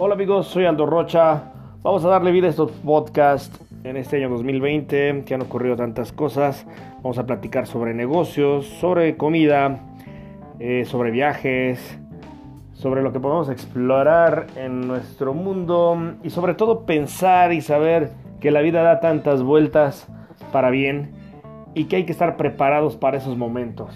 Hola amigos, soy Aldo Rocha. Vamos a darle vida a estos podcasts en este año 2020, que han ocurrido tantas cosas. Vamos a platicar sobre negocios, sobre comida, eh, sobre viajes, sobre lo que podemos explorar en nuestro mundo y sobre todo pensar y saber que la vida da tantas vueltas para bien y que hay que estar preparados para esos momentos.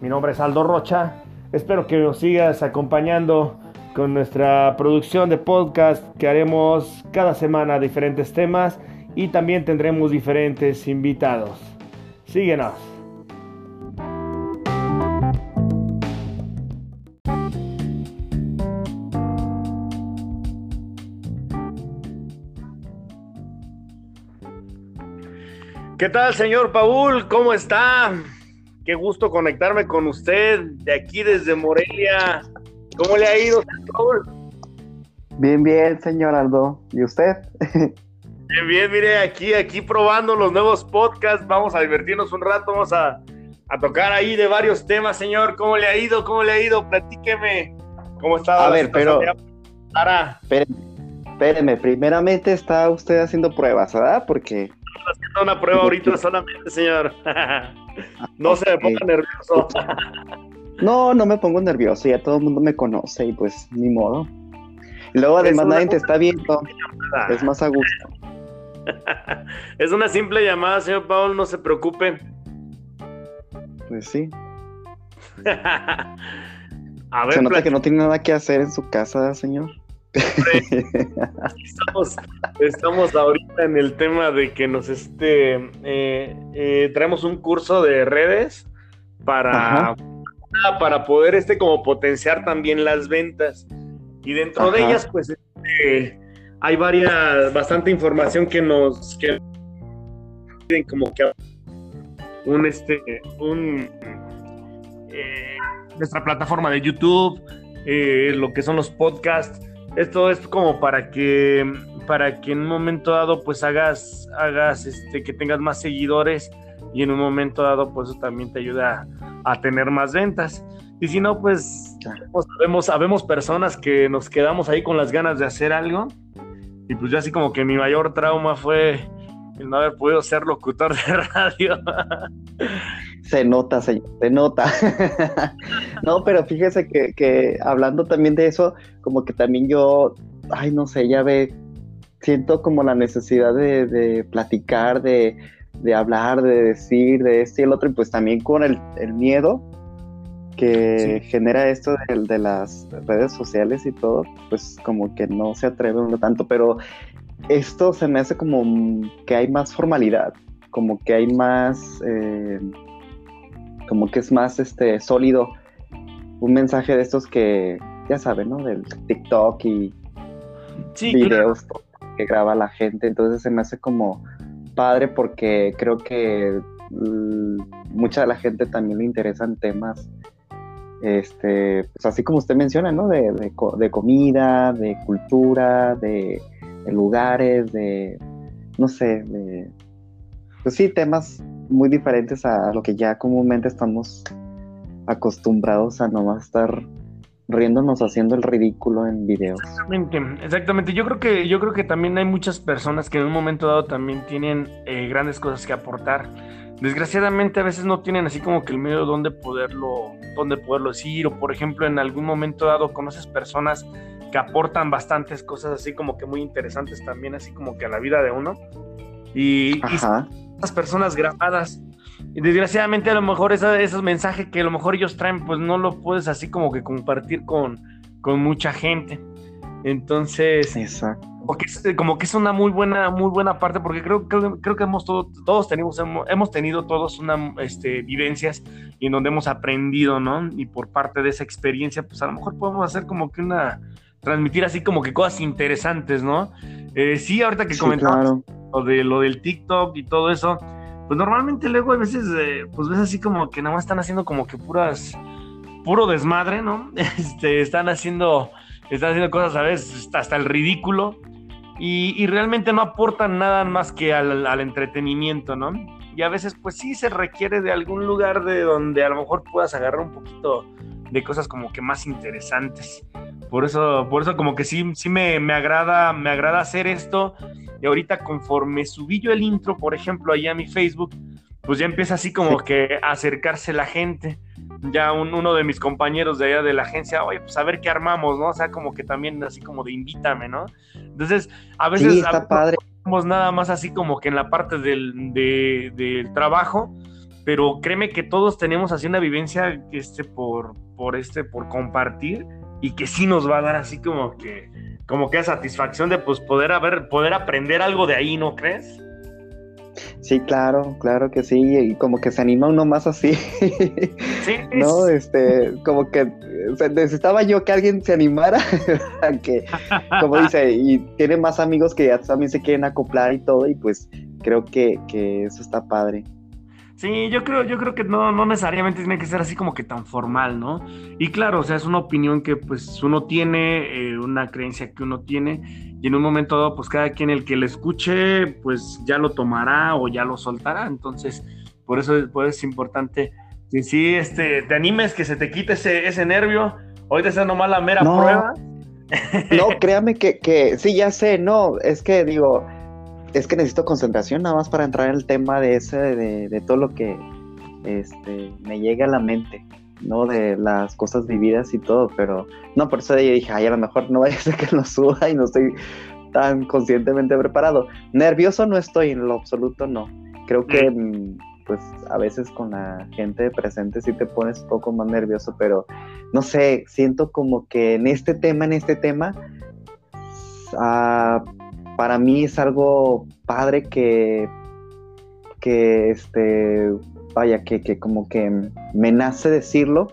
Mi nombre es Aldo Rocha. Espero que nos sigas acompañando con nuestra producción de podcast que haremos cada semana diferentes temas y también tendremos diferentes invitados. Síguenos. ¿Qué tal, señor Paul? ¿Cómo está? Qué gusto conectarme con usted de aquí desde Morelia, ¿Cómo le ha ido, Paul? Bien, bien, señor Aldo. ¿Y usted? Bien, bien, mire, aquí, aquí probando los nuevos podcasts. Vamos a divertirnos un rato, vamos a, tocar ahí de varios temas, señor. ¿Cómo le ha ido? ¿Cómo le ha ido? Platíqueme. ¿Cómo está? A ver, pero. Espéreme, espéreme, primeramente está usted haciendo pruebas, ¿verdad? Porque. haciendo una prueba ahorita solamente, señor. no se me ponga nervioso. No, no me pongo nervioso, ya todo el mundo me conoce y pues ni modo. Y luego además nadie te está viendo, es más a gusto. es una simple llamada, señor Paul, no se preocupe. Pues sí. a ver, se nota que no tiene nada que hacer en su casa, señor. estamos, estamos, ahorita en el tema de que nos este eh, eh, traemos un curso de redes para para poder este como potenciar también las ventas. Y dentro de ellas, pues este, hay varias, bastante información que nos que como que un este un eh, nuestra plataforma de YouTube, eh, lo que son los podcasts. Esto es como para que para que en un momento dado pues hagas hagas este que tengas más seguidores y en un momento dado pues eso también te ayuda a, tener más ventas. Y si no, pues sabemos, sabemos personas que nos quedamos ahí con las ganas de hacer algo. Y pues yo así como que mi mayor trauma fue el no haber podido ser locutor de radio. Se nota, señor, se nota. no, pero fíjese que, que, hablando también de eso, como que también yo, ay, no sé, ya ve, siento como la necesidad de, de platicar, de, de hablar, de decir, de este y el otro, y pues también con el, miedo que genera esto de, las redes sociales y todo, pues como que no se atreve uno tanto, pero esto se me hace como que hay más formalidad, como que hay más, eh, como que es más este sólido un mensaje de estos que, ya saben, ¿no? Del TikTok y videos que graba la gente, entonces se me hace como padre porque creo que mm, mucha de la gente también le interesan temas, este, pues así como usted menciona, ¿no? De, de, comida, de cultura, de, lugares, de, no sé, de, pues sí, temas muy diferentes a lo que ya comúnmente estamos acostumbrados a nomás estar riéndonos haciendo el ridículo en videos. Exactamente, exactamente. Yo creo que, yo creo que también hay muchas personas que en un momento dado también tienen eh, grandes cosas que aportar. Desgraciadamente a veces no tienen así como que el medio donde poderlo, donde poderlo decir, o por ejemplo en algún momento dado conoces personas que aportan bastantes cosas así como que muy interesantes también, así como que a la vida de uno. Y, y personas grabadas y desgraciadamente a lo mejor esa, esos mensajes que a lo mejor ellos traen, pues no lo puedes así como que compartir con, con mucha gente. Entonces, Exacto. como que es una muy buena, muy buena parte, porque creo, creo, creo que hemos todo, todos tenemos, hemos, tenido todos una este, vivencias y en donde hemos aprendido, ¿no? Y por parte de esa experiencia, pues a lo mejor podemos hacer como que una, transmitir así como que cosas interesantes, ¿no? Eh, sí, ahorita que comentamos lo, de, lo del TikTok y todo eso, pues normalmente luego a veces, eh, pues ves así como que nada más están haciendo como que puras, puro desmadre, ¿no? Este, están haciendo, están haciendo cosas a veces hasta el ridículo y, realmente no aportan nada más que al, al, entretenimiento, ¿no? Y a veces, pues sí se requiere de algún lugar de donde a lo mejor puedas agarrar un poquito de cosas como que más interesantes. Por eso, por eso como que sí, sí me, me agrada, me agrada hacer esto. Y ahorita conforme subí yo el intro, por ejemplo, ahí a mi Facebook, pues ya empieza así como que a acercarse la gente. Ya uno de mis compañeros de allá de la agencia, oye, pues a ver qué armamos, ¿no? O sea, como que también así como de invítame, ¿no? Entonces, a veces... Sí, está padre. nada más así como que en la parte del, del trabajo, pero créeme que todos tenemos así una vivencia este, por, por, este, por compartir y que sí nos va a dar así como que, como que satisfacción de pues poder haber, poder aprender algo de ahí, ¿no crees? Sí, claro, claro que sí, y como que se anima uno más así. Sí. no, este, como que necesitaba yo que alguien se animara, que, como dice, y tiene más amigos que ya también se quieren acoplar y todo, y pues creo que, que eso está padre. Sí, yo creo, yo creo que no, no necesariamente tiene que ser así como que tan formal, ¿no? Y claro, o sea, es una opinión que pues uno tiene, eh, una creencia que uno tiene, y en un momento dado, pues cada quien el que le escuche, pues ya lo tomará o ya lo soltará. Entonces, por eso, pues, es importante que sí, este, te animes, que se te quite ese, ese nervio. Hoy te está nomás la mera prueba. No, créame que, que sí, ya sé, no, es que digo, es que necesito concentración nada más para entrar en el tema de ese, de, todo lo que este, me llega a la mente, ¿no? De las cosas vividas y todo, pero no, por eso yo dije, ay, a lo mejor no vaya a ser que lo suba y no estoy tan conscientemente preparado. Nervioso no estoy, en lo absoluto no. Creo que, mm, pues, a veces con la gente presente sí te pones un poco más nervioso, pero no sé, siento como que en este tema, en este tema, ah, para mí es algo padre que, que este, vaya, que, que como que me nace decirlo.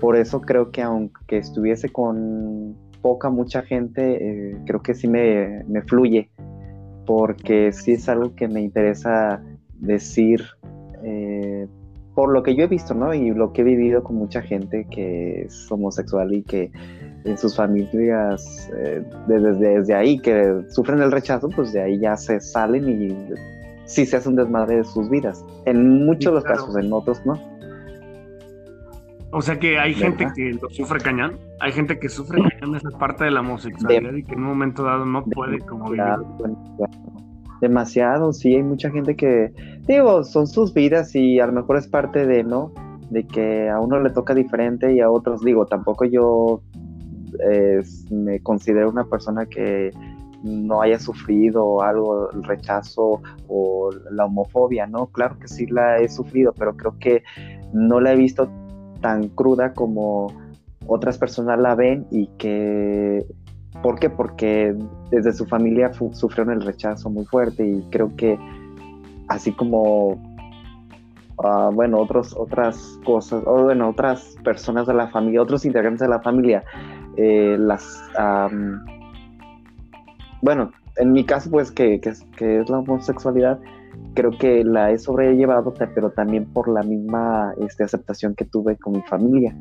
Por eso creo que aunque estuviese con poca, mucha gente, eh, creo que sí me, me, fluye, porque sí es algo que me interesa decir eh, por lo que yo he visto, ¿no? Y lo que he vivido con mucha gente que es homosexual y que en sus familias eh, desde, desde, ahí que sufren el rechazo, pues de ahí ya se salen y sí se hace un desmadre de sus vidas. En muchos de los casos, en otros no. O sea que hay gente que lo sufre cañón, hay gente que sufre cañón esa parte de la homosexualidad y que en un momento dado no puede como vivir. Demasiado, sí, hay mucha gente que, digo, son sus vidas y a lo mejor es parte de, ¿no? De que a uno le toca diferente y a otros, digo, tampoco yo me considero una persona que no haya sufrido algo, el rechazo o la homofobia, ¿no? Claro que sí la he sufrido, pero creo que no la he visto tan cruda como otras personas la ven y que... ¿Por qué? Porque desde su familia sufrieron el rechazo muy fuerte y creo que así como ah, bueno, otros, otras cosas, o bueno, otras personas de la familia, otros integrantes de la familia eh, las... bueno, en mi caso, pues, que, que, es la homosexualidad, creo que la he sobrellevado, pero también por la misma este, aceptación que tuve con mi familia.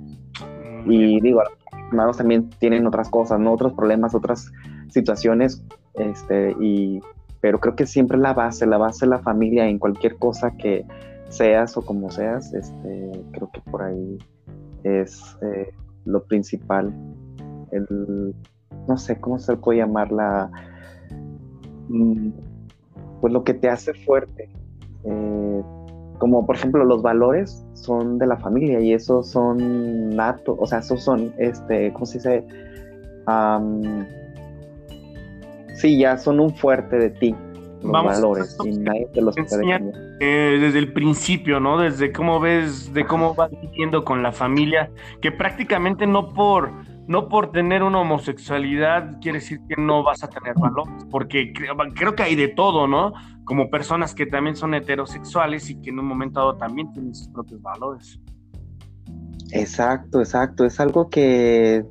Y digo, los hermanos también tienen otras cosas, ¿no? Otros problemas, otras situaciones, este, y, pero creo que siempre la base, la base de la familia en cualquier cosa que seas o como seas, este, creo que por ahí es eh, lo principal el, no sé cómo se puede llamar la, mm, pues lo que te hace fuerte. Eh, como por ejemplo los valores son de la familia y esos son natos, o sea, esos son, este, ¿cómo se dice? sí, ya son un fuerte de ti, los valores, y nadie te los puede eh, desde el principio, ¿no? Desde cómo ves, de cómo vas viviendo con la familia, que prácticamente no por no por tener una homosexualidad quiere decir que no vas a tener valores, porque creo, que hay de todo, ¿no? Como personas que también son heterosexuales y que en un momento dado también tienen sus propios valores. Exacto, exacto. Es algo que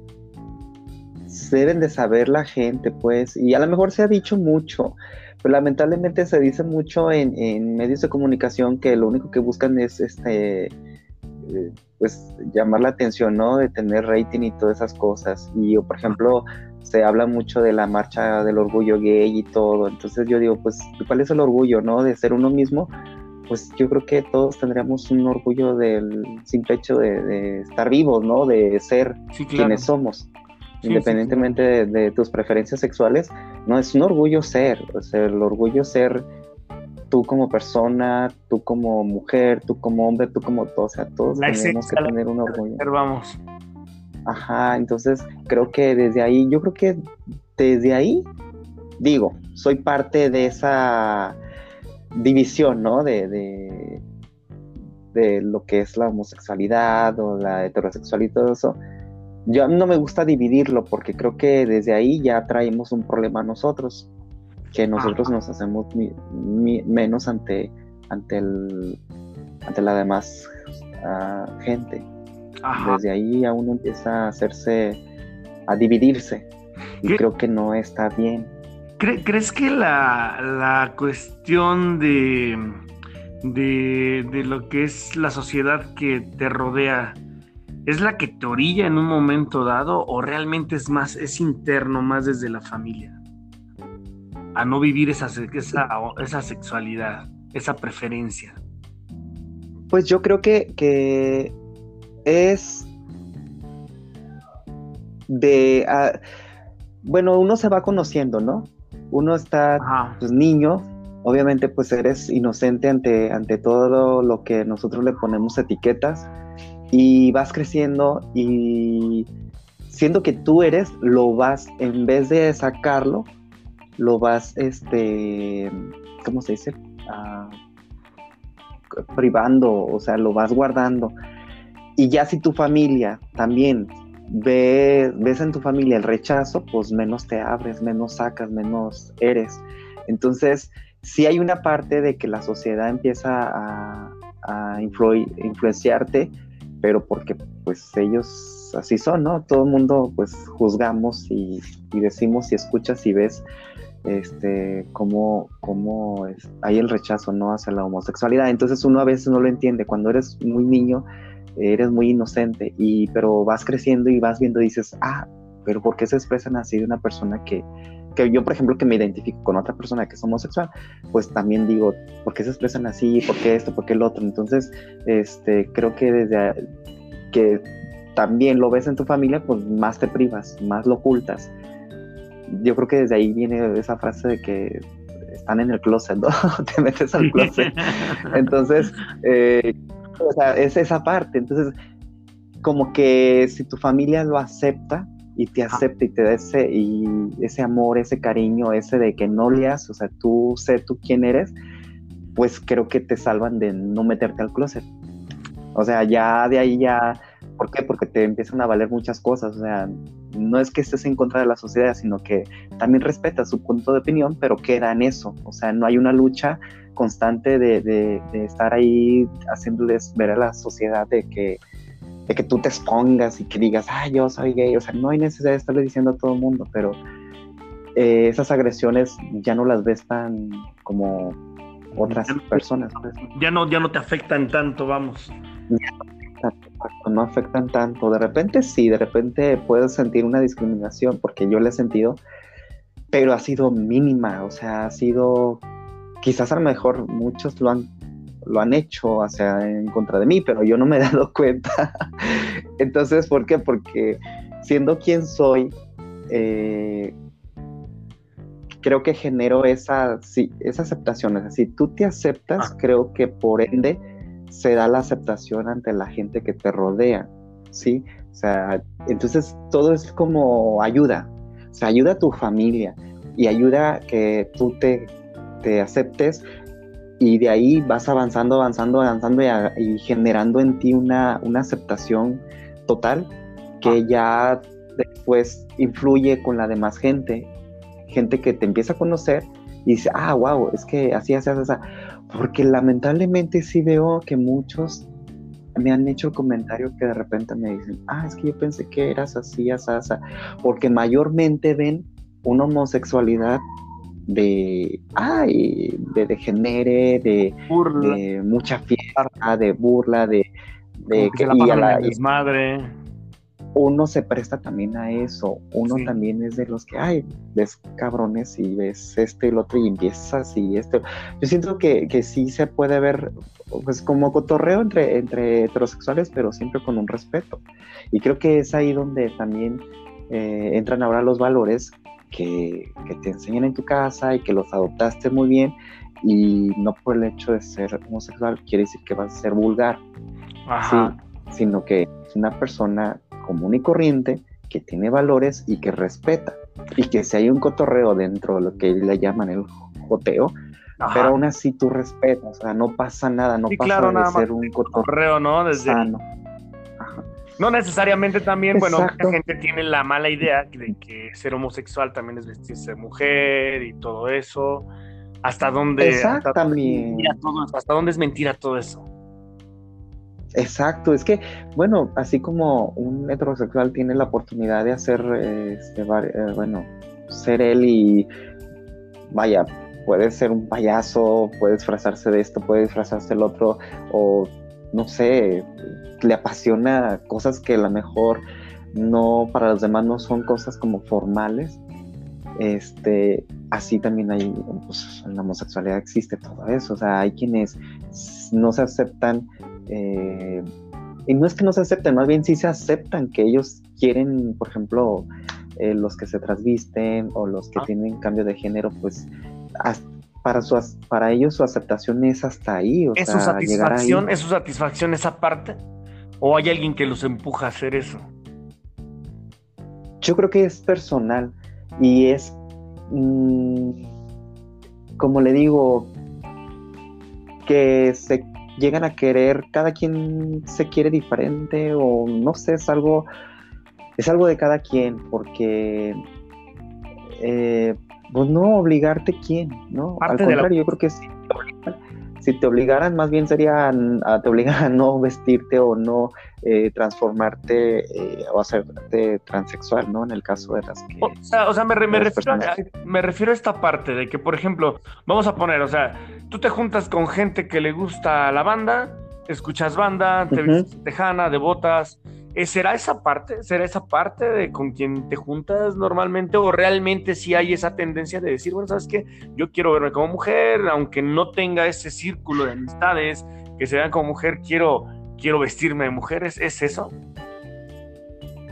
deben de saber la gente, pues, y a lo mejor se ha dicho mucho, pero lamentablemente se dice mucho en, en medios de comunicación que lo único que buscan es este pues llamar la atención, ¿no? De tener rating y todas esas cosas. Y por ejemplo, se habla mucho de la marcha del orgullo gay y todo. Entonces yo digo, pues, ¿cuál es el orgullo, no? De ser uno mismo. Pues yo creo que todos tendríamos un orgullo del simple hecho de, estar vivos, ¿no? De ser quienes somos. independientemente de, tus preferencias sexuales, no es un orgullo ser, o sea, el orgullo ser tú como persona, tú como mujer, tú como hombre, tú como todo, o sea, todos tenemos que tener un orgullo. Vamos. Ajá, entonces creo que desde ahí, yo creo que desde ahí, digo, soy parte de esa división, ¿no? De, de, de lo que es la homosexualidad o la heterosexualidad y todo eso. Yo no me gusta dividirlo porque creo que desde ahí ya traemos un problema a nosotros, que nosotros nos hacemos menos ante, ante, el, ante la demás ah, gente. Desde ahí ya uno empieza a hacerse, a dividirse. Y creo que no está bien. ¿Crees que la, la cuestión de, de, de, lo que es la sociedad que te rodea es la que te orilla en un momento dado o realmente es más, es interno, más desde la familia? A no vivir esa, esa, esa sexualidad, esa preferencia. Pues yo creo que, que es de, ah, bueno, uno se va conociendo, ¿no? Uno está pues, niño, obviamente pues eres inocente ante, ante todo lo que nosotros le ponemos etiquetas y vas creciendo y siendo que tú eres, lo vas, en vez de sacarlo, lo vas, este, ¿cómo se dice? Ah, privando, o sea, lo vas guardando. Y ya si tu familia también ve, ves en tu familia el rechazo, pues menos te abres, menos sacas, menos eres. Entonces, sí hay una parte de que la sociedad empieza a, influenciarte, pero porque pues ellos así son, ¿no? Todo el mundo pues juzgamos y, decimos y escuchas y ves este cómo, cómo hay el rechazo, ¿no? Hacia la homosexualidad. Entonces uno a veces no lo entiende. Cuando eres muy niño, eres muy inocente, y, pero vas creciendo y vas viendo dices, ah, pero ¿por qué se expresan así de una persona que, que yo, por ejemplo, que me identifico con otra persona que es homosexual, pues también digo, ¿por qué se expresan así? ¿Por qué esto? ¿Por qué el otro? Entonces, este, creo que desde que también lo ves en tu familia, pues más te privas, más lo ocultas. Yo creo que desde ahí viene esa frase de que están en el closet, ¿no? te metes al closet. Entonces, eh, o sea, es esa parte. Entonces, como que si tu familia lo acepta y te acepta y te da ese, y ese amor, ese cariño, ese de que no leas, o sea, tú sé tú quién eres, pues creo que te salvan de no meterte al closet. O sea, ya de ahí ya, ¿por qué? Porque te empiezan a valer muchas cosas, o sea, no es que estés en contra de la sociedad, sino que también respetas su punto de opinión, pero queda en eso, o sea, no hay una lucha constante de, estar ahí haciéndoles ver a la sociedad de que, de que tú te expongas y que digas, ah, yo soy gay. O sea, no hay necesidad de estarle diciendo a todo el mundo, pero eh, esas agresiones ya no las ves tan como otras personas. Pues. Ya no, ya no te afectan tanto, vamos. No afectan tanto. De repente sí, de repente puedes sentir una discriminación, porque yo la he sentido, pero ha sido mínima, o sea, ha sido quizás a lo mejor muchos lo han, lo han hecho hacia, en contra de mí, pero yo no me he dado cuenta. Entonces, ¿por qué? Porque siendo quien soy, eh, creo que genero esa, sí, esa aceptación. Si tú te aceptas, ah. creo que por ende se da la aceptación ante la gente que te rodea, ¿sí? O sea, entonces todo es como ayuda, o sea, ayuda a tu familia y ayuda que tú te te aceptes y de ahí vas avanzando, avanzando, avanzando y, generando en ti una, aceptación total que ah. ya después influye con la demás gente, gente que te empieza a conocer y dice, ah, wow, es que así, así, así, porque lamentablemente sí veo que muchos me han hecho el comentario que de repente me dicen, ah, es que yo pensé que eras así, así, porque mayormente ven una homosexualidad de, ay, de degenere, de, de mucha fiesta, de burla, de, de que, y a la desmadre. Uno se presta también a eso, uno también es de los que, ay, ves cabrones y ves esto y lo otro y empiezas y esto. Yo siento que, que sí se puede ver, pues como cotorreo entre, entre heterosexuales, pero siempre con un respeto. Y creo que es ahí donde también eh, entran ahora los valores que, te enseñan en tu casa y que los adoptaste muy bien y no por el hecho de ser homosexual quiere decir que vas a ser vulgar, sino que es una persona común y corriente que tiene valores y que respeta y que si hay un cotorreo dentro de lo que le llaman el joteo, pero aún así tú respetas, o sea, no pasa nada, no pasa de ser un cotorreo, ¿no? Desde... No necesariamente también, bueno, mucha gente tiene la mala idea de que ser homosexual también es vestirse de mujer y todo eso. ¿Hasta dónde? Exactamente. Hasta, dónde es mentira todo eso? Exacto, es que, bueno, así como un heterosexual tiene la oportunidad de hacer, este, eh, bueno, ser él y, vaya, puede ser un payaso, puede disfrazarse de esto, puede disfrazarse del otro, o no sé, le apasiona cosas que a lo mejor no para los demás no son cosas como formales. Este, así también hay, pues, en la homosexualidad existe todo eso, o sea, hay quienes no se aceptan, eh, y no es que no se acepten, más bien sí se aceptan que ellos quieren, por ejemplo, eh, los que se trasvisten o los que ah. tienen cambio de género, pues para, su, para ellos su aceptación es hasta ahí. O ¿Es, su satisfacción, ¿Es su satisfacción esa parte? ¿O hay alguien que los empuja a hacer eso? Yo creo que es personal y es, mm, como le digo, que se llegan a querer, cada quien se quiere diferente o no sé, es algo, es algo de cada quien porque eh, pues no obligarte quién, ¿no? Al contrario, yo creo que sí si te obligaran, más bien sería a, te obligan a no vestirte o no eh, transformarte eh, o hacerte transexual, ¿no? En el caso de las que... O sea, me, refiero a, me refiero a esta parte de que, por ejemplo, vamos a poner, o sea, tú te juntas con gente que le gusta la banda, escuchas banda, te uh tejana, de botas, eh, ¿Será esa parte? ¿Será esa parte de con quien te juntas normalmente? ¿O realmente sí hay esa tendencia de decir, bueno, ¿sabes qué? Yo quiero verme como mujer, aunque no tenga ese círculo de amistades que se vean como mujer, quiero, quiero vestirme de mujer. ¿Es, eso?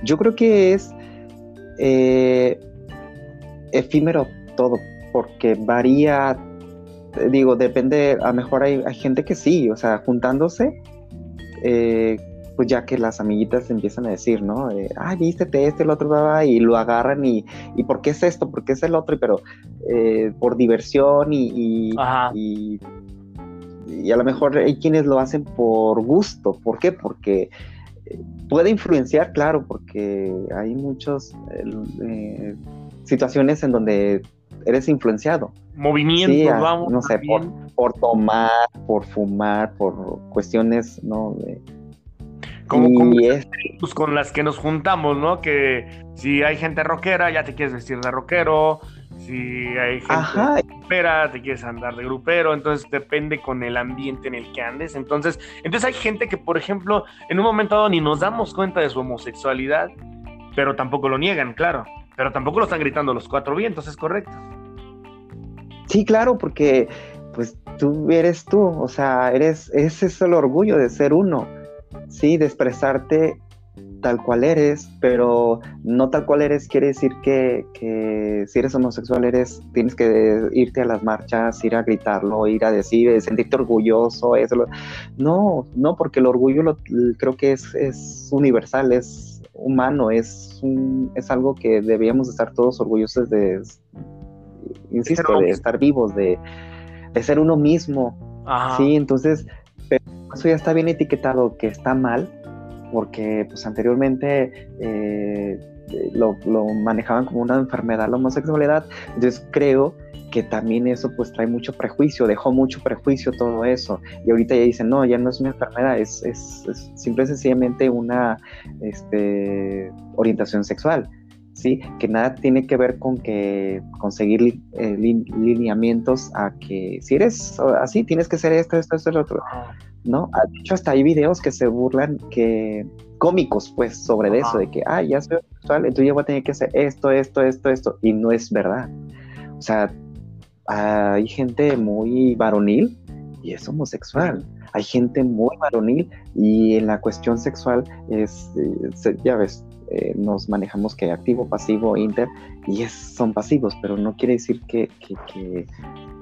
Yo creo que es eh, efímero todo, porque varía, digo, depende, a lo mejor hay, hay gente que sí, o sea, juntándose. Eh, pues ya que las amiguitas empiezan a decir, ¿no? Eh, Ay, vístete este, el otro, y lo agarran y, y ¿por qué es esto? ¿Por qué es el otro? Pero eh, por diversión y, y, y, a lo mejor hay quienes lo hacen por gusto. ¿Por qué? Porque eh, puede influenciar, claro, porque hay muchas situaciones en donde eres influenciado. Movimientos, vamos. No sé, por, por, tomar, por fumar, por cuestiones, ¿no? De, como, pues, con las que nos juntamos, ¿no? Que si hay gente rockera, ya te quieres vestir de rockero. Si hay gente grupera, te quieres andar de grupero. Entonces depende con el ambiente en el que andes. Entonces, entonces hay gente que, por ejemplo, en un momento dado ni nos damos cuenta de su homosexualidad, pero tampoco lo niegan, claro. Pero tampoco lo están gritando los cuatro vientos, ¿es correcto? Sí, claro, porque pues tú eres tú, o sea, eres, ese es el orgullo de ser uno sí, de expresarte tal cual eres, pero no tal cual eres quiere decir que, si eres homosexual eres, tienes que irte a las marchas, ir a gritarlo, ir a decir, sentirte orgulloso, eso. No, no, porque el orgullo lo, creo que es, es universal, es humano, es, es algo que debíamos estar todos orgullosos de, insisto, de estar vivos, de, de ser uno mismo. Sí, entonces pero eso ya está bien etiquetado que está mal, porque pues anteriormente eh, lo, manejaban como una enfermedad la homosexualidad, entonces creo que también eso pues trae mucho prejuicio, dejó mucho prejuicio todo eso, y ahorita ya dicen, no, ya no es una enfermedad, es, es, es simple y sencillamente una este, orientación sexual. ¿Sí? Que nada tiene que ver con que conseguir eh, lineamientos a que si eres así, tienes que ser esto, esto, esto, lo otro. ¿No? Ah, de hecho, hasta hay videos que se burlan que cómicos, pues, sobre eso, de que, ah, ya soy homosexual, entonces yo voy a tener que hacer esto, esto, esto, esto, y no es verdad. O sea, hay gente muy varonil y es homosexual. Hay gente muy varonil y en la cuestión sexual es, eh, ya ves, eh, nos manejamos que activo, pasivo, inter, y es, son pasivos, pero no quiere decir que, que,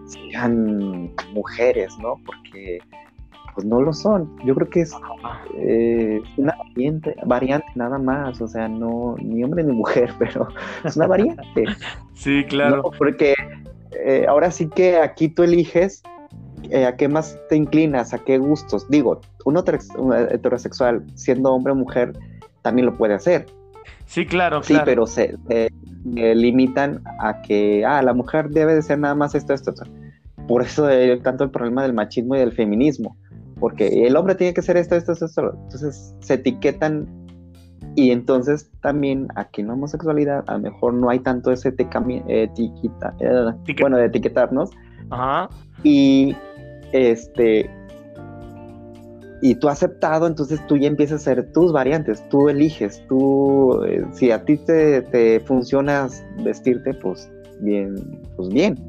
sean mujeres, ¿no? Porque pues no lo son. Yo creo que es eh, una variante, variante nada más, o sea, no ni hombre ni mujer, pero es una variante. Sí, claro. Porque eh, ahora sí que aquí tú eliges eh, a qué más te inclinas, a qué gustos. Digo, un heterosexual, siendo hombre o mujer, también lo puede hacer. Sí, claro, sí, pero se, limitan a que, ah, la mujer debe de ser nada más esto, esto, esto. Por eso hay tanto el problema del machismo y del feminismo, porque el hombre tiene que ser esto, esto, esto, esto. Entonces se etiquetan y entonces también aquí en la homosexualidad a lo mejor no hay tanto ese etiqueta, eh, bueno, de etiquetarnos. Ajá. Y este y tú aceptado, entonces tú ya empiezas a hacer tus variantes, tú eliges, tú, eh, si a ti te, te funciona vestirte, pues bien, pues bien.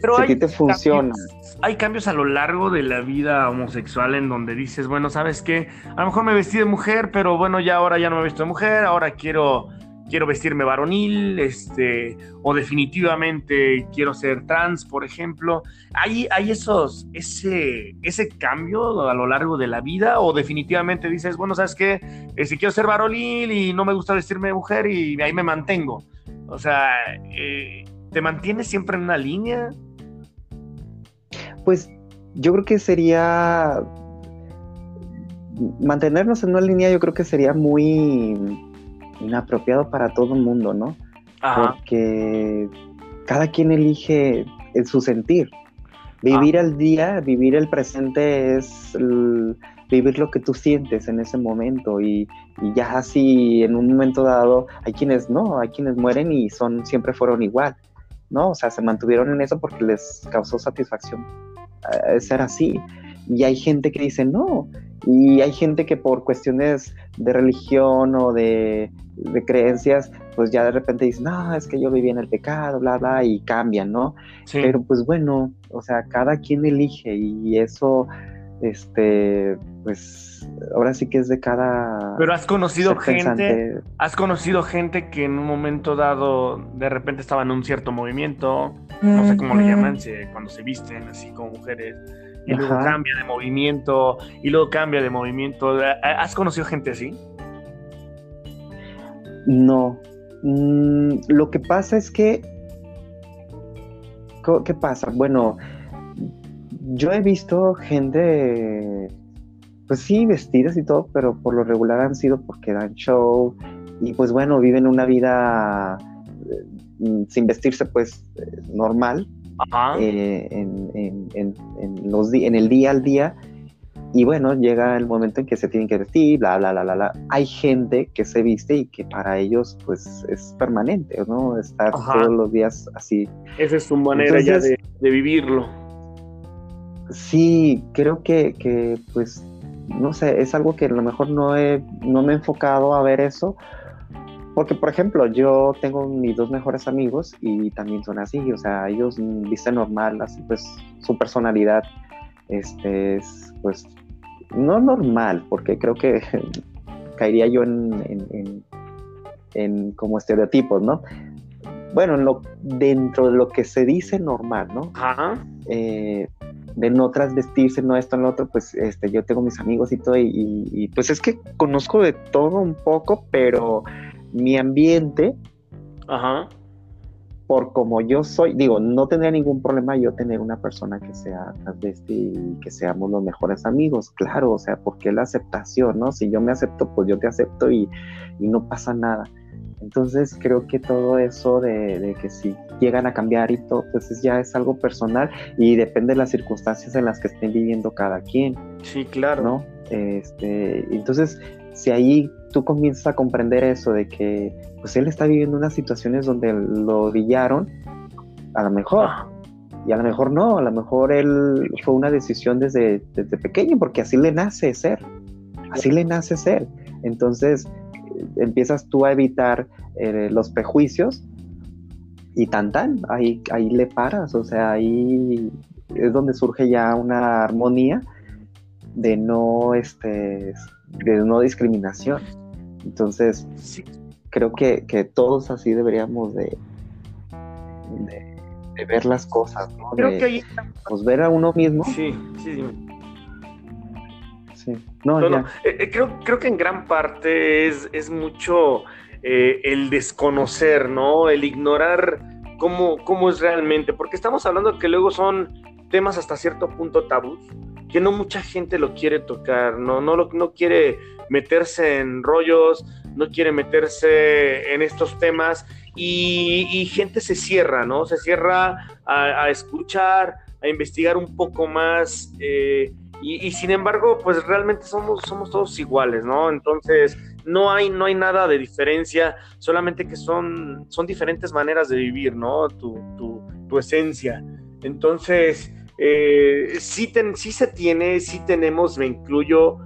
Pero si a ti te funciona hay cambios a lo largo de la vida homosexual en donde dices, bueno, ¿sabes qué? A lo mejor me vestí de mujer, pero bueno, ya ahora ya no me visto de mujer, ahora quiero quiero vestirme varonil, este, o definitivamente quiero ser trans, por ejemplo. ¿Hay, hay esos, ese, ese cambio a lo largo de la vida? ¿O definitivamente dices, bueno, ¿sabes qué? Si quiero ser varonil y no me gusta vestirme de mujer y ahí me mantengo? O sea, eh, ¿te mantienes siempre en una línea? pues yo creo que sería mantenernos en una línea, yo creo que sería muy inapropiado para todo el mundo, ¿no? Porque cada quien elige su sentir. Vivir al día, vivir el presente es vivir lo que tú sientes en ese momento y, y, ya así en un momento dado hay quienes no, hay quienes mueren y son siempre fueron igual, ¿no? O sea, se mantuvieron en eso porque les causó satisfacción ser así. Y hay gente que dice no. Y hay gente que por cuestiones de religión o de, creencias, pues ya de repente dicen, no, es que yo viví en el pecado, bla, bla, y cambian, ¿no? Pero pues bueno, o sea, cada quien elige y eso, este, pues ahora sí que es de cada... Pero has conocido gente, has conocido gente que en un momento dado de repente estaba en un cierto movimiento, no sé cómo le llaman, cuando se visten así como mujeres, y luego cambia de movimiento, y luego cambia de movimiento. ¿Has conocido gente así? No. Mm, lo que pasa es que... ¿Qué pasa? Bueno, yo he visto gente, pues sí, vestidas y todo, pero por lo regular han sido porque dan show y pues bueno, viven una vida Mm, sin vestirse pues eh, normal eh, en, los en el día al día y bueno, llega el momento en que se tienen que vestir, bla, bla, bla, bla, bla. Hay gente que se viste y que para ellos pues es permanente, ¿no? Estar todos los días así. Esa es su manera ya de, vivirlo. Sí, creo que, que, pues, no sé, es algo que a lo mejor no, he, no me he enfocado a ver eso, porque, por ejemplo, yo tengo mis dos mejores amigos y también son así, o sea, ellos visten normal, así pues su personalidad este, es, pues, no normal, porque creo que caería yo en, en, como estereotipos, ¿no? Bueno, lo, dentro de lo que se dice normal, ¿no? Ajá. Eh, de no trasvestirse, no esto, no lo otro, pues este, yo tengo mis amigos y todo, y, y, pues es que conozco de todo un poco, pero mi ambiente, Ajá. por como yo soy, digo, no tendría ningún problema yo tener una persona que sea transvesti y que seamos los mejores amigos, claro, o sea, porque la aceptación, ¿no? Si yo me acepto, pues yo te acepto y, no pasa nada. Entonces creo que todo eso de, que si llegan a cambiar y todo, pues ya es algo personal y depende de las circunstancias en las que estén viviendo cada quien. Sí, claro. ¿no? Este, entonces, si ahí tú comienzas a comprender eso de que pues él está viviendo unas situaciones donde lo odiaron, a lo mejor, y a lo mejor no, a lo mejor él fue una decisión desde, desde pequeño, porque así le nace ser, así le nace ser. Entonces eh, empiezas tú a evitar eh, los prejuicios y tan tan, ahí, ahí le paras, o sea, ahí es donde surge ya una armonía de no, este, de no discriminación. Entonces, creo que, todos así deberíamos de, de, ver las cosas, ¿no? Creo que ahí... Pues ver a uno mismo. Sí, sí, sí. sí. No, eh, eh, creo, creo que en gran parte es, es mucho eh, el desconocer, ¿no? El ignorar cómo, cómo es realmente, porque estamos hablando que luego son temas hasta cierto punto tabús, que no mucha gente lo quiere tocar, no, no, no quiere meterse en rollos, no quiere meterse en estos temas y, gente se cierra, ¿no? Se cierra a, escuchar, a investigar un poco más eh, y, sin embargo, pues realmente somos, somos todos iguales, ¿no? Entonces, no hay, no hay nada de diferencia, solamente que son, son diferentes maneras de vivir, ¿no? Tu, tu, tu esencia. Entonces, eh, sí, sí se tiene, sí tenemos, me incluyo,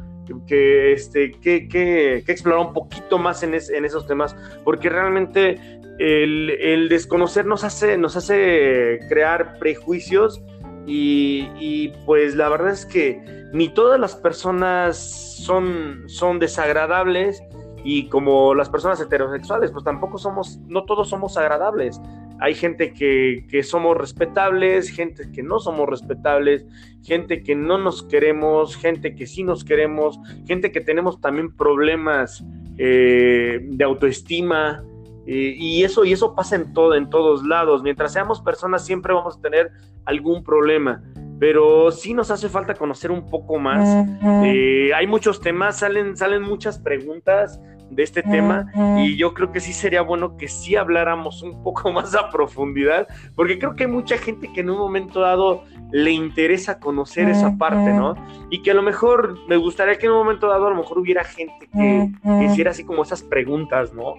que, este, que, que, explorar un poquito más en, en, esos temas, porque realmente el, el, desconocer nos hace, nos hace crear prejuicios y, y, pues la verdad es que ni todas las personas son, son desagradables y como las personas heterosexuales, pues tampoco somos, no todos somos agradables. Hay gente que, que, somos respetables, gente que no somos respetables, gente que no nos queremos, gente que sí nos queremos, gente que tenemos también problemas eh, de autoestima. Eh, y, eso, y eso pasa en, todo, en todos lados. Mientras seamos personas siempre vamos a tener algún problema pero sí nos hace falta conocer un poco más. Eh, hay muchos temas, salen, salen muchas preguntas de este tema y yo creo que sí sería bueno que sí habláramos un poco más a profundidad, porque creo que hay mucha gente que en un momento dado le interesa conocer esa parte, ¿no? Y que a lo mejor me gustaría que en un momento dado a lo mejor hubiera gente que, hiciera así como esas preguntas, ¿no?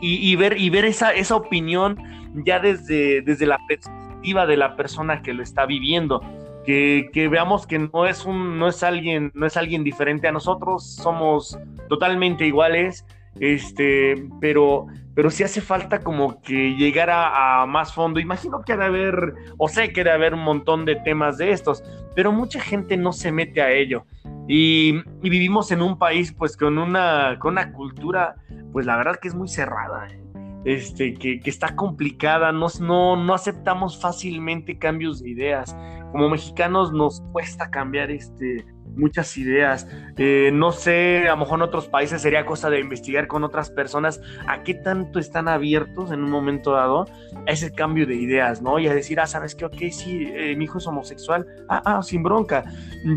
Y, ver, y ver esa, esa opinión ya desde, desde la perspectiva de la persona que lo está viviendo que, veamos que no es un, no es alguien, no es alguien diferente a nosotros, somos totalmente iguales, este, pero, pero sí hace falta como que llegar a, más fondo. Imagino que ha de haber, o sé que debe haber un montón de temas de estos, pero mucha gente no se mete a ello. Y, vivimos en un país pues con una, con una cultura, pues la verdad que es muy cerrada. ¿eh? Este, que, que, está complicada, no, no, no aceptamos fácilmente cambios de ideas como mexicanos nos cuesta cambiar este, muchas ideas. Eh, no sé, a lo mejor en otros países sería cosa de investigar con otras personas a qué tanto están abiertos en un momento dado a ese cambio de ideas, ¿no? Y a decir, ah, ¿sabes qué? Ok, sí, eh, mi hijo es homosexual. Ah, ah, sin bronca.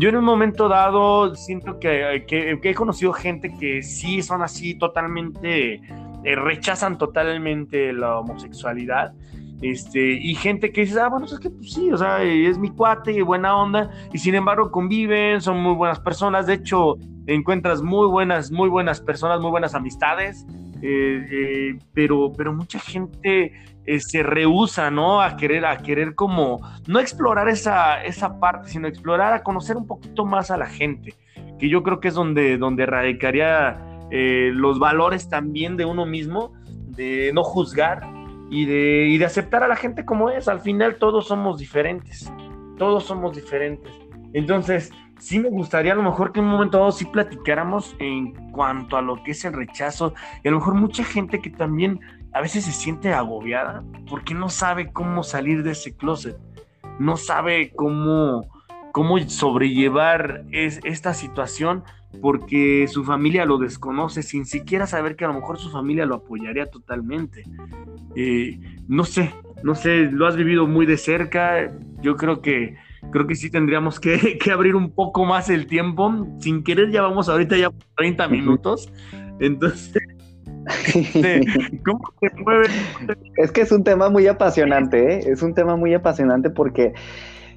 Yo en un momento dado siento que, he conocido gente que sí son así totalmente, eh, rechazan totalmente la homosexualidad. Este, y gente que dice, ah, bueno, es que pues, sí, o sea, es mi cuate buena onda, y sin embargo conviven, son muy buenas personas, de hecho, encuentras muy buenas, muy buenas personas, muy buenas amistades, eh, eh, pero, pero mucha gente eh, se rehúsa, ¿no? A querer, a querer como, no explorar esa, esa parte, sino explorar, a conocer un poquito más a la gente, que yo creo que es donde, donde radicaría los valores también de uno mismo, de no juzgar, y de, de aceptar a la gente como es. Al final todos somos diferentes, todos somos diferentes. Entonces, sí me gustaría a lo mejor que un momento dado sí platicáramos en cuanto a lo que es el rechazo y a lo mejor mucha gente que también a veces se siente agobiada porque no sabe cómo salir de ese closet, no sabe cómo, cómo sobrellevar es, esta situación porque su familia lo desconoce sin siquiera saber que a lo mejor su familia lo apoyaría totalmente. Eh, no sé, no sé, lo has vivido muy de cerca, yo creo que creo que sí tendríamos que, abrir un poco más el tiempo. Sin querer ya vamos ahorita ya 30 minutos. Entonces, este, ¿cómo se mueve? Es que es un tema muy apasionante, ¿eh? es un tema muy apasionante porque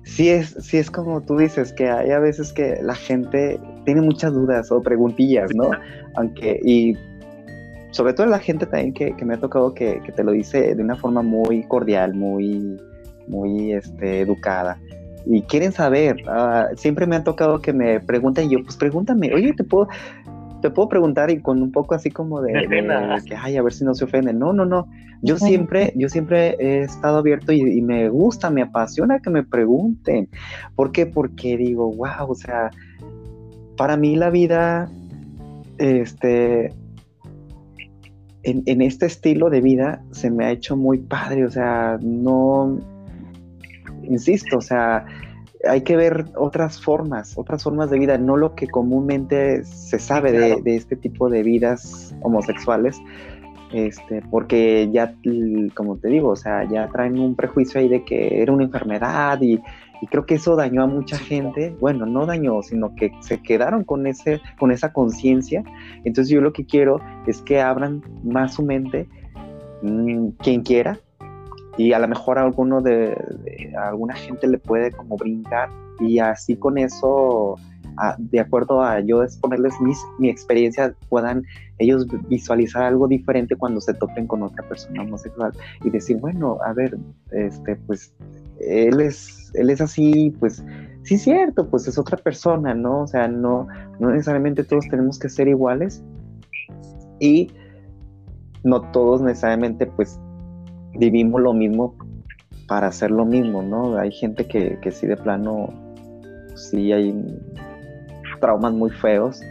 sí es, sí es como tú dices, que hay a veces que la gente tiene muchas dudas o preguntillas, ¿no? Aunque, y sobre todo la gente también que, me ha tocado que, te lo dice de una forma muy cordial, muy, muy este, educada. Y quieren saber, ah, siempre me ha tocado que me pregunten, y yo, pues pregúntame, oye, te puedo, te puedo preguntar y con un poco así como de, que, ay, a ver si no se ofenden. No, no, no. Yo siempre, yo siempre he estado abierto y, me gusta, me apasiona que me pregunten. ¿Por qué? Porque digo, wow, o sea, para mí la vida, este, en, este estilo de vida se me ha hecho muy padre, o sea, no, insisto, o sea, hay que ver otras formas, otras formas de vida, no lo que comúnmente se sabe de, de, este tipo de vidas homosexuales, este, porque ya, como te digo, o sea, ya traen un prejuicio ahí de que era una enfermedad y, creo que eso dañó a mucha gente, bueno, no dañó, sino que se quedaron con, ese, con esa conciencia, entonces yo lo que quiero es que abran más su mente, mm, quien quiera, y a lo mejor a alguno de, alguna gente le puede como brincar y así con eso de acuerdo a yo exponerles mis, mi experiencia, puedan ellos visualizar algo diferente cuando se topen con otra persona homosexual y decir, bueno, a ver, este, pues él es, él es así, pues sí cierto, pues es otra persona, ¿no? O sea, no, no necesariamente todos tenemos que ser iguales y no todos necesariamente pues vivimos lo mismo para hacer lo mismo, ¿no? Hay gente que, que sí de plano, sí hay traumas muy feos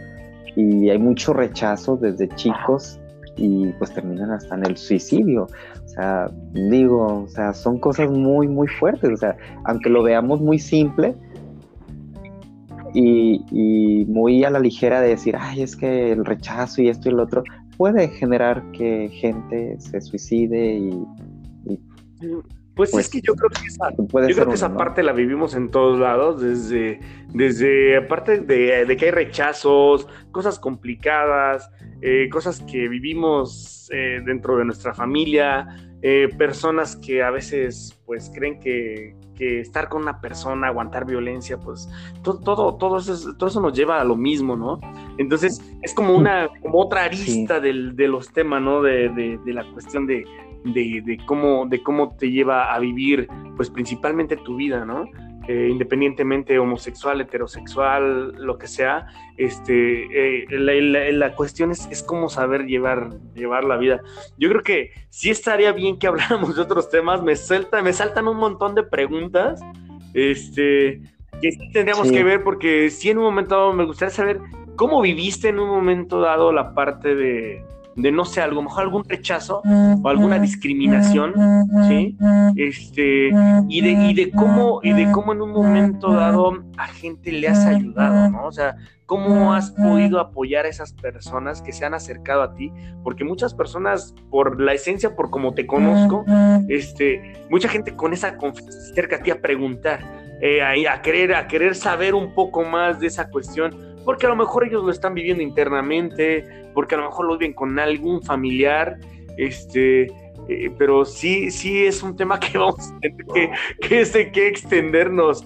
y hay mucho rechazo desde chicos y pues terminan hasta en el suicidio. O sea, digo, o sea, son cosas muy, muy fuertes. O sea, aunque lo veamos muy simple y, y muy a la ligera de decir, ay, es que el rechazo y esto y lo otro, puede generar que gente se suicide y, pues, es pues, que yo creo que esa, yo creo que esa parte la vivimos en todos lados, desde, desde aparte de, que hay rechazos, cosas complicadas, eh, cosas que vivimos eh, dentro de nuestra familia, eh, personas que a veces pues creen que, que, estar con una persona, aguantar violencia, pues todo, todo, todo, eso, todo eso nos lleva a lo mismo, ¿no? Entonces es como una, como otra arista del, de los temas, ¿no? De, de, de la cuestión de, de, cómo, de cómo te lleva a vivir, pues principalmente tu vida, ¿no? Eh, independientemente homosexual, heterosexual, lo que sea, este, eh, la, cuestión es, es, cómo saber llevar, llevar la vida. Yo creo que sí estaría bien que habláramos de otros temas, me, salta, me saltan un montón de preguntas, este, que sí tendríamos que ver, porque sí en un momento dado me gustaría saber cómo viviste en un momento dado la parte de, de no sé, a lo mejor algún rechazo o alguna discriminación, ¿sí? Este, y de, y de cómo, y de cómo en un momento dado a gente le has ayudado, ¿no? O sea, cómo has podido apoyar a esas personas que se han acercado a ti, porque muchas personas, por la esencia, por como te conozco, este, mucha gente con esa confianza se acerca a ti a preguntar, eh, a, a, querer, a querer saber un poco más de esa cuestión porque a lo mejor ellos lo están viviendo internamente, porque a lo mejor lo viven con algún familiar, este, eh, pero sí, sí es un tema que vamos a tener que, que, este, que extendernos.